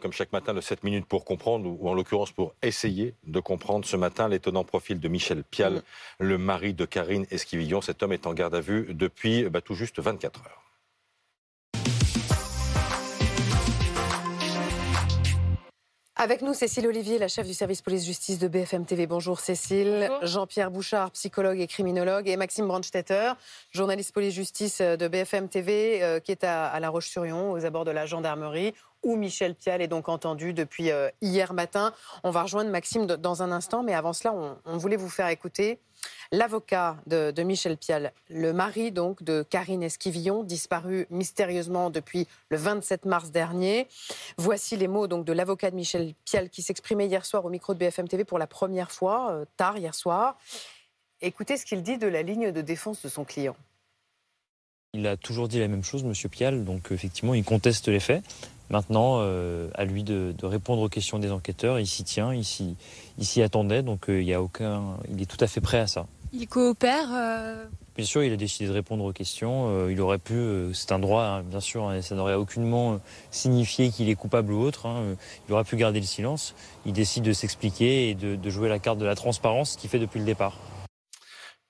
Comme chaque matin, de 7 minutes pour comprendre, ou en l'occurrence pour essayer de comprendre ce matin l'étonnant profil de Michel Pial, le mari de Karine Esquivillon. Cet homme est en garde à vue depuis bah, tout juste 24 heures. Avec nous, Cécile Olivier, la chef du service police-justice de BFM TV. Bonjour Cécile. Jean-Pierre Bouchard, psychologue et criminologue. Et Maxime Brandstetter, journaliste police-justice de BFM TV, euh, qui est à La Roche-sur-Yon, aux abords de la gendarmerie où Michel Pial est donc entendu depuis euh, hier matin. On va rejoindre Maxime dans un instant, mais avant cela, on, voulait vous faire écouter l'avocat de, Michel Pial, le mari donc de Karine Esquivillon, disparu mystérieusement depuis le 27 mars dernier. Voici les mots donc de l'avocat de Michel Pial qui s'exprimait hier soir au micro de BFM TV pour la première fois, euh, tard hier soir. Écoutez ce qu'il dit de la ligne de défense de son client. Il a toujours dit la même chose, Monsieur Pial, donc effectivement, il conteste les faits. Maintenant, euh, à lui de, répondre aux questions des enquêteurs. Il s'y tient, il s'y, attendait, donc euh, il y a aucun, il est tout à fait prêt à ça. Il coopère. Euh bien sûr, il a décidé de répondre aux questions. il aurait pu, c'est un droit, hein, bien sûr, hein, ça n'aurait aucunement signifié qu'il est coupable ou autre. Hein, il aurait pu garder le silence. Il décide de s'expliquer et de, jouer la carte de la transparence, qu'il fait depuis le départ.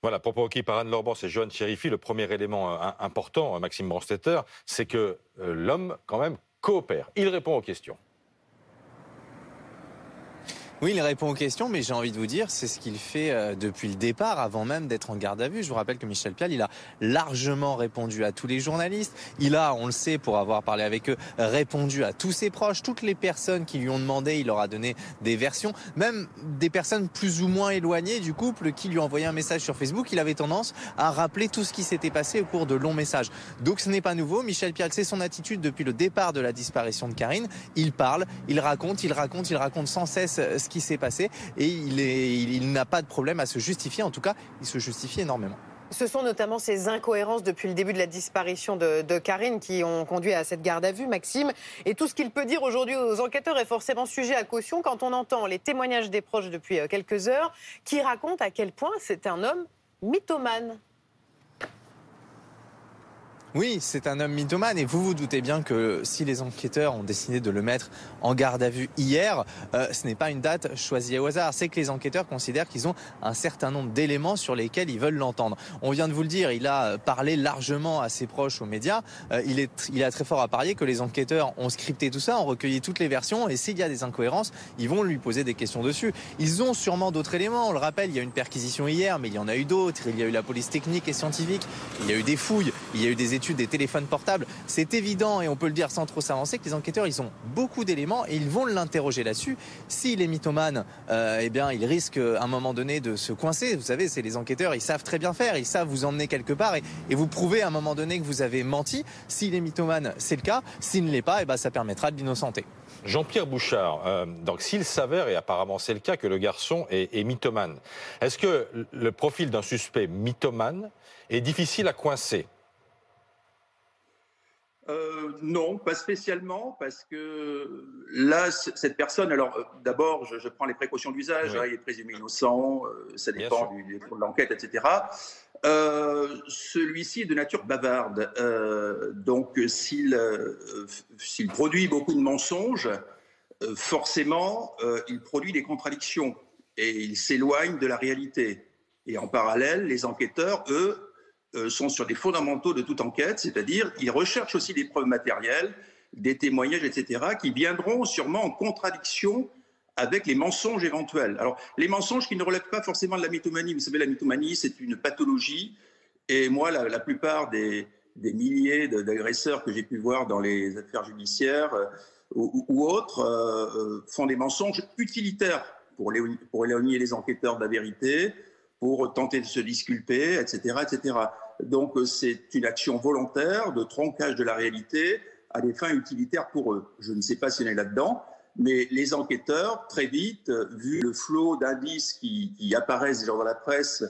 Voilà, pour requis par Anne Lorban et Johan Chérifi, le premier élément important, Maxime Branstetter, c'est que l'homme, quand même, coopère. Il répond aux questions. Oui, il répond aux questions, mais j'ai envie de vous dire, c'est ce qu'il fait euh, depuis le départ, avant même d'être en garde à vue. Je vous rappelle que Michel Pial, il a largement répondu à tous les journalistes. Il a, on le sait, pour avoir parlé avec eux, répondu à tous ses proches, toutes les personnes qui lui ont demandé. Il leur a donné des versions, même des personnes plus ou moins éloignées du couple qui lui envoyé un message sur Facebook. Il avait tendance à rappeler tout ce qui s'était passé au cours de longs messages. Donc ce n'est pas nouveau. Michel Pial, c'est son attitude depuis le départ de la disparition de Karine. Il parle, il raconte, il raconte, il raconte sans cesse ce qui s'est passé et il, n'a pas de problème à se justifier. En tout cas, il se justifie énormément. Ce sont notamment ces incohérences depuis le début de la disparition de, de, Karine qui ont conduit à cette garde à vue, Maxime. Et tout ce qu'il peut dire aujourd'hui aux enquêteurs est forcément sujet à caution quand on entend les témoignages des proches depuis euh, quelques heures qui racontent à quel point c'est un homme mythomane. Oui, c'est un homme mythomane et vous vous doutez bien que si les enquêteurs ont décidé de le mettre en garde à vue hier, euh, ce n'est pas une date choisie au hasard. C'est que les enquêteurs considèrent qu'ils ont un certain nombre d'éléments sur lesquels ils veulent l'entendre. On vient de vous le dire, il a parlé largement à ses proches aux médias. Euh, il, a très fort à parier que les enquêteurs ont scripté tout ça, ont recueilli toutes les versions et s'il y a des incohérences, ils vont lui poser des questions dessus. Ils ont sûrement d'autres éléments. On le rappelle, il y a une perquisition hier, mais il y en a eu d'autres. Il y a eu la police technique et scientifique. Il y a eu des fouilles. Il y a eu des études des téléphones portables. C'est évident, et on peut le dire sans trop s'avancer, que les enquêteurs, ils ont beaucoup d'éléments et ils vont l'interroger là-dessus. S'il est mythomane, euh, eh bien, il risque à un moment donné de se coincer. Vous savez, c'est les enquêteurs, ils savent très bien faire, ils savent vous emmener quelque part et, vous prouver à un moment donné que vous avez menti. S'il est mythomane, c'est le cas. S'il ne l'est pas, eh ben, ça permettra de l'innocenter. Jean-Pierre Bouchard, euh, donc s'il s'avère, et apparemment c'est le cas, que le garçon est, est mythomane, est-ce que le profil d'un suspect mythomane est difficile à coincer? Euh, non, pas spécialement, parce que là, cette personne, alors euh, d'abord, je, prends les précautions d'usage, hein, il est présumé innocent, euh, ça dépend du, de l'enquête, etc. Celui-ci est de nature bavarde, donc s'il s'il produit beaucoup de mensonges, forcément, il produit des contradictions et il s'éloigne de la réalité. Et en parallèle, les enquêteurs, eux, sont sur des fondamentaux de toute enquête, c'est-à-dire ils recherchent aussi des preuves matérielles, des témoignages, etc., qui viendront sûrement en contradiction avec les mensonges éventuels. Alors, les mensonges qui ne relèvent pas forcément de la mythomanie. Vous savez, la mythomanie, c'est une pathologie. Et moi, la, plupart des, milliers d'agresseurs que j'ai pu voir dans les affaires judiciaires euh, ou, autres euh, font des mensonges utilitaires pour, les, pour éloigner les enquêteurs de la vérité, pour tenter de se disculper, etc., etc. Donc euh, c'est une action volontaire de tronquage de la réalité à des fins utilitaires pour eux. Je ne sais pas si on est là-dedans, mais les enquêteurs, très vite, vu le flot d'indices qui, apparaissent déjà dans la presse,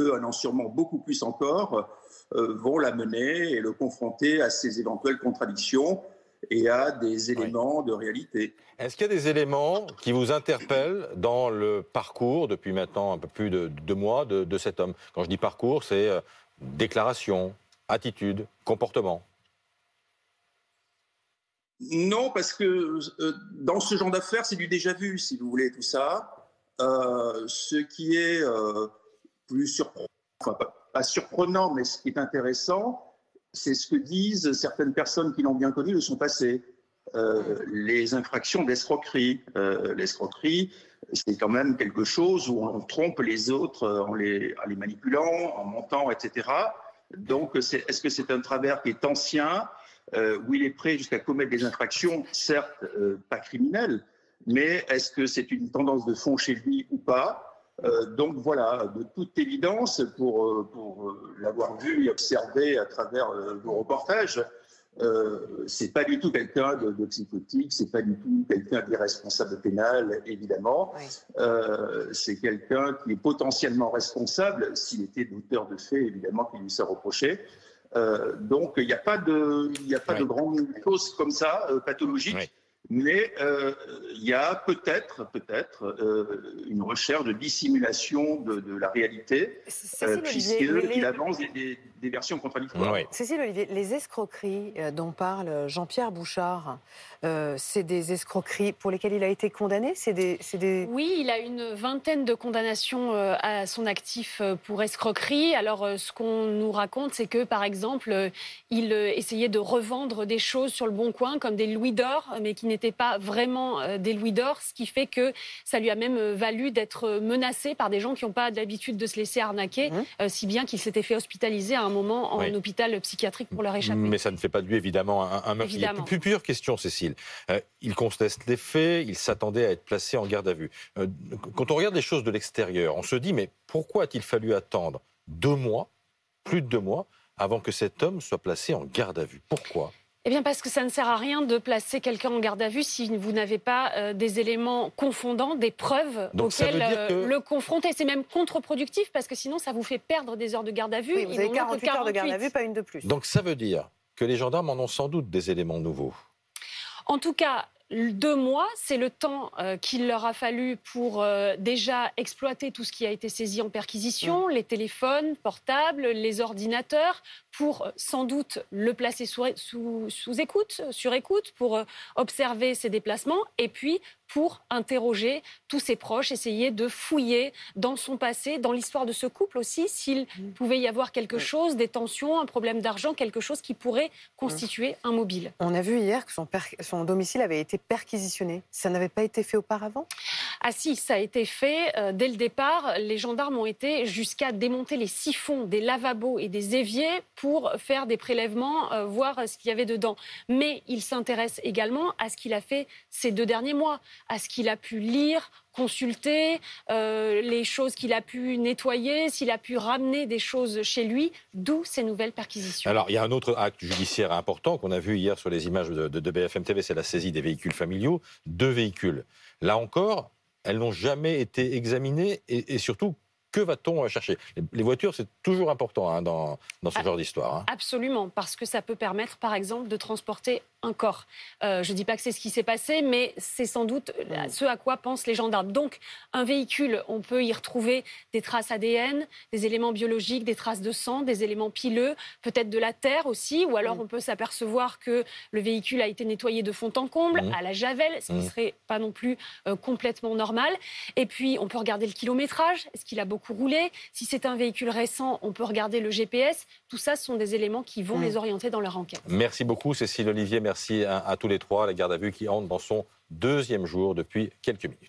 eux en ont sûrement beaucoup plus encore, euh, vont l'amener et le confronter à ces éventuelles contradictions et à des éléments de réalité. Est-ce qu'il y a des éléments qui vous interpellent dans le parcours, depuis maintenant un peu plus de deux mois, de, de cet homme? Quand je dis parcours, c'est euh, déclaration, attitude, comportement Non, parce que dans ce genre d'affaires, c'est du déjà vu, si vous voulez, tout ça. ce qui est plus surprenant, enfin, pas surprenant, mais ce qui est intéressant, c'est ce que disent certaines personnes qui l'ont bien connu de son passé. Euh, les infractions d'escroquerie. Euh, l'escroquerie, c'est quand même quelque chose où on trompe les autres en les, les manipulant, en montant, etc. Donc, est-ce que c'est un travers qui est ancien, euh, où il est prêt jusqu'à commettre des infractions, certes pas criminelles, mais est-ce que c'est une tendance de fond chez lui ou pas? Euh, donc voilà, de toute évidence, pour, euh, pour euh, l'avoir vu et observé à travers vos reportages, euh, c'est pas du tout quelqu'un de, de, psychotique, c'est pas du tout quelqu'un d'irresponsable pénal, évidemment. Euh, c'est quelqu'un qui est potentiellement responsable s'il était d'auteur de faits, évidemment, qui lui s'est reproché. Euh, donc il n'y a pas de, il a pas de grandes choses comme ça pathologiques. Mais euh, il y a peut-être, peut-être, euh, une recherche de dissimulation de, de la réalité, euh, puisqu'il avance des, des, versions contradictoires. Cécile Olivier, les escroqueries euh, dont parle Jean-Pierre Bouchard, euh, c'est des escroqueries pour lesquelles il a été condamné? C'est des, des, Oui, il a une vingtaine de condamnations à son actif pour escroquerie. Alors, ce qu'on nous raconte, c'est que, par exemple, il essayait de revendre des choses sur le bon coin, comme des louis d'or, mais qui n'étaient pas vraiment euh, des louis d'or, ce qui fait que ça lui a même euh, valu d'être menacé par des gens qui n'ont pas l'habitude de se laisser arnaquer, mmh. euh, si bien qu'il s'était fait hospitaliser à un moment en hôpital psychiatrique pour leur échapper. Mais ça ne fait pas de lui évidemment un, un meurtre. Il y a plusieurs questions, Cécile. il conteste les faits, il s'attendait à être placé en garde à vue. quand on regarde les choses de l'extérieur, on se dit mais pourquoi a-t-il fallu attendre deux mois, plus de deux mois, avant que cet homme soit placé en garde à vue? Pourquoi? Eh bien parce que ça ne sert à rien de placer quelqu'un en garde à vue si vous n'avez pas euh, des éléments confondants, des preuves auxquelles euh, le confronter. C'est même contre-productif parce que sinon ça vous fait perdre des heures de garde à vue. Oui, vous avez 48 heures de garde à vue, pas une de plus. Donc ça veut dire que les gendarmes en ont sans doute des éléments nouveaux. En tout cas, deux mois, c'est le temps euh, qu'il leur a fallu pour déjà exploiter tout ce qui a été saisi en perquisition, mmh. les téléphones portables, les ordinateurs, pour euh, sans doute le placer sous, sous, écoute, sur écoute, pour euh, observer ses déplacements et puis pour interroger tous ses proches, essayer de fouiller dans son passé, dans l'histoire de ce couple aussi, s'il mmh. pouvait y avoir quelque chose, des tensions, un problème d'argent, quelque chose qui pourrait constituer un mobile. On a vu hier que son, son domicile avait été perquisitionné. Ça n'avait pas été fait auparavant? Ah si, ça a été fait euh, dès le départ. Les gendarmes ont été jusqu'à démonter les siphons des lavabos et des éviers pour faire des prélèvements, euh, voir ce qu'il y avait dedans. Mais il s'intéresse également à ce qu'il a fait ces deux derniers mois, à ce qu'il a pu lire, consulter, euh, les choses qu'il a pu nettoyer, s'il a pu ramener des choses chez lui, d'où ces nouvelles perquisitions. Alors, il y a un autre acte judiciaire important qu'on a vu hier sur les images de, BFM TV, c'est la saisie des véhicules familiaux. Deux véhicules. Là encore, elles n'ont jamais été examinées et, et surtout que va-t-on chercher? Les voitures, c'est toujours important hein, dans, dans, ce ah, genre d'histoire. Hein. Absolument, parce que ça peut permettre, par exemple, de transporter un corps. Euh, je ne dis pas que c'est ce qui s'est passé, mais c'est sans doute mm. ce à quoi pensent les gendarmes. Donc, un véhicule, on peut y retrouver des traces ADN, des éléments biologiques, des traces de sang, des éléments pileux, peut-être de la terre aussi, ou alors mm. on peut s'apercevoir que le véhicule a été nettoyé de fond en comble, mm. à la javel, ce qui ne serait pas non plus euh, complètement normal. Et puis, on peut regarder le kilométrage, est-ce qu'il a beaucoup roulé? Si c'est un véhicule récent, on peut regarder le GPS. Tout ça, ce sont des éléments qui vont les orienter dans leur enquête. Merci beaucoup, Cécile Olivier. Merci à, tous les trois. La garde à vue qui entre dans son deuxième jour depuis quelques minutes.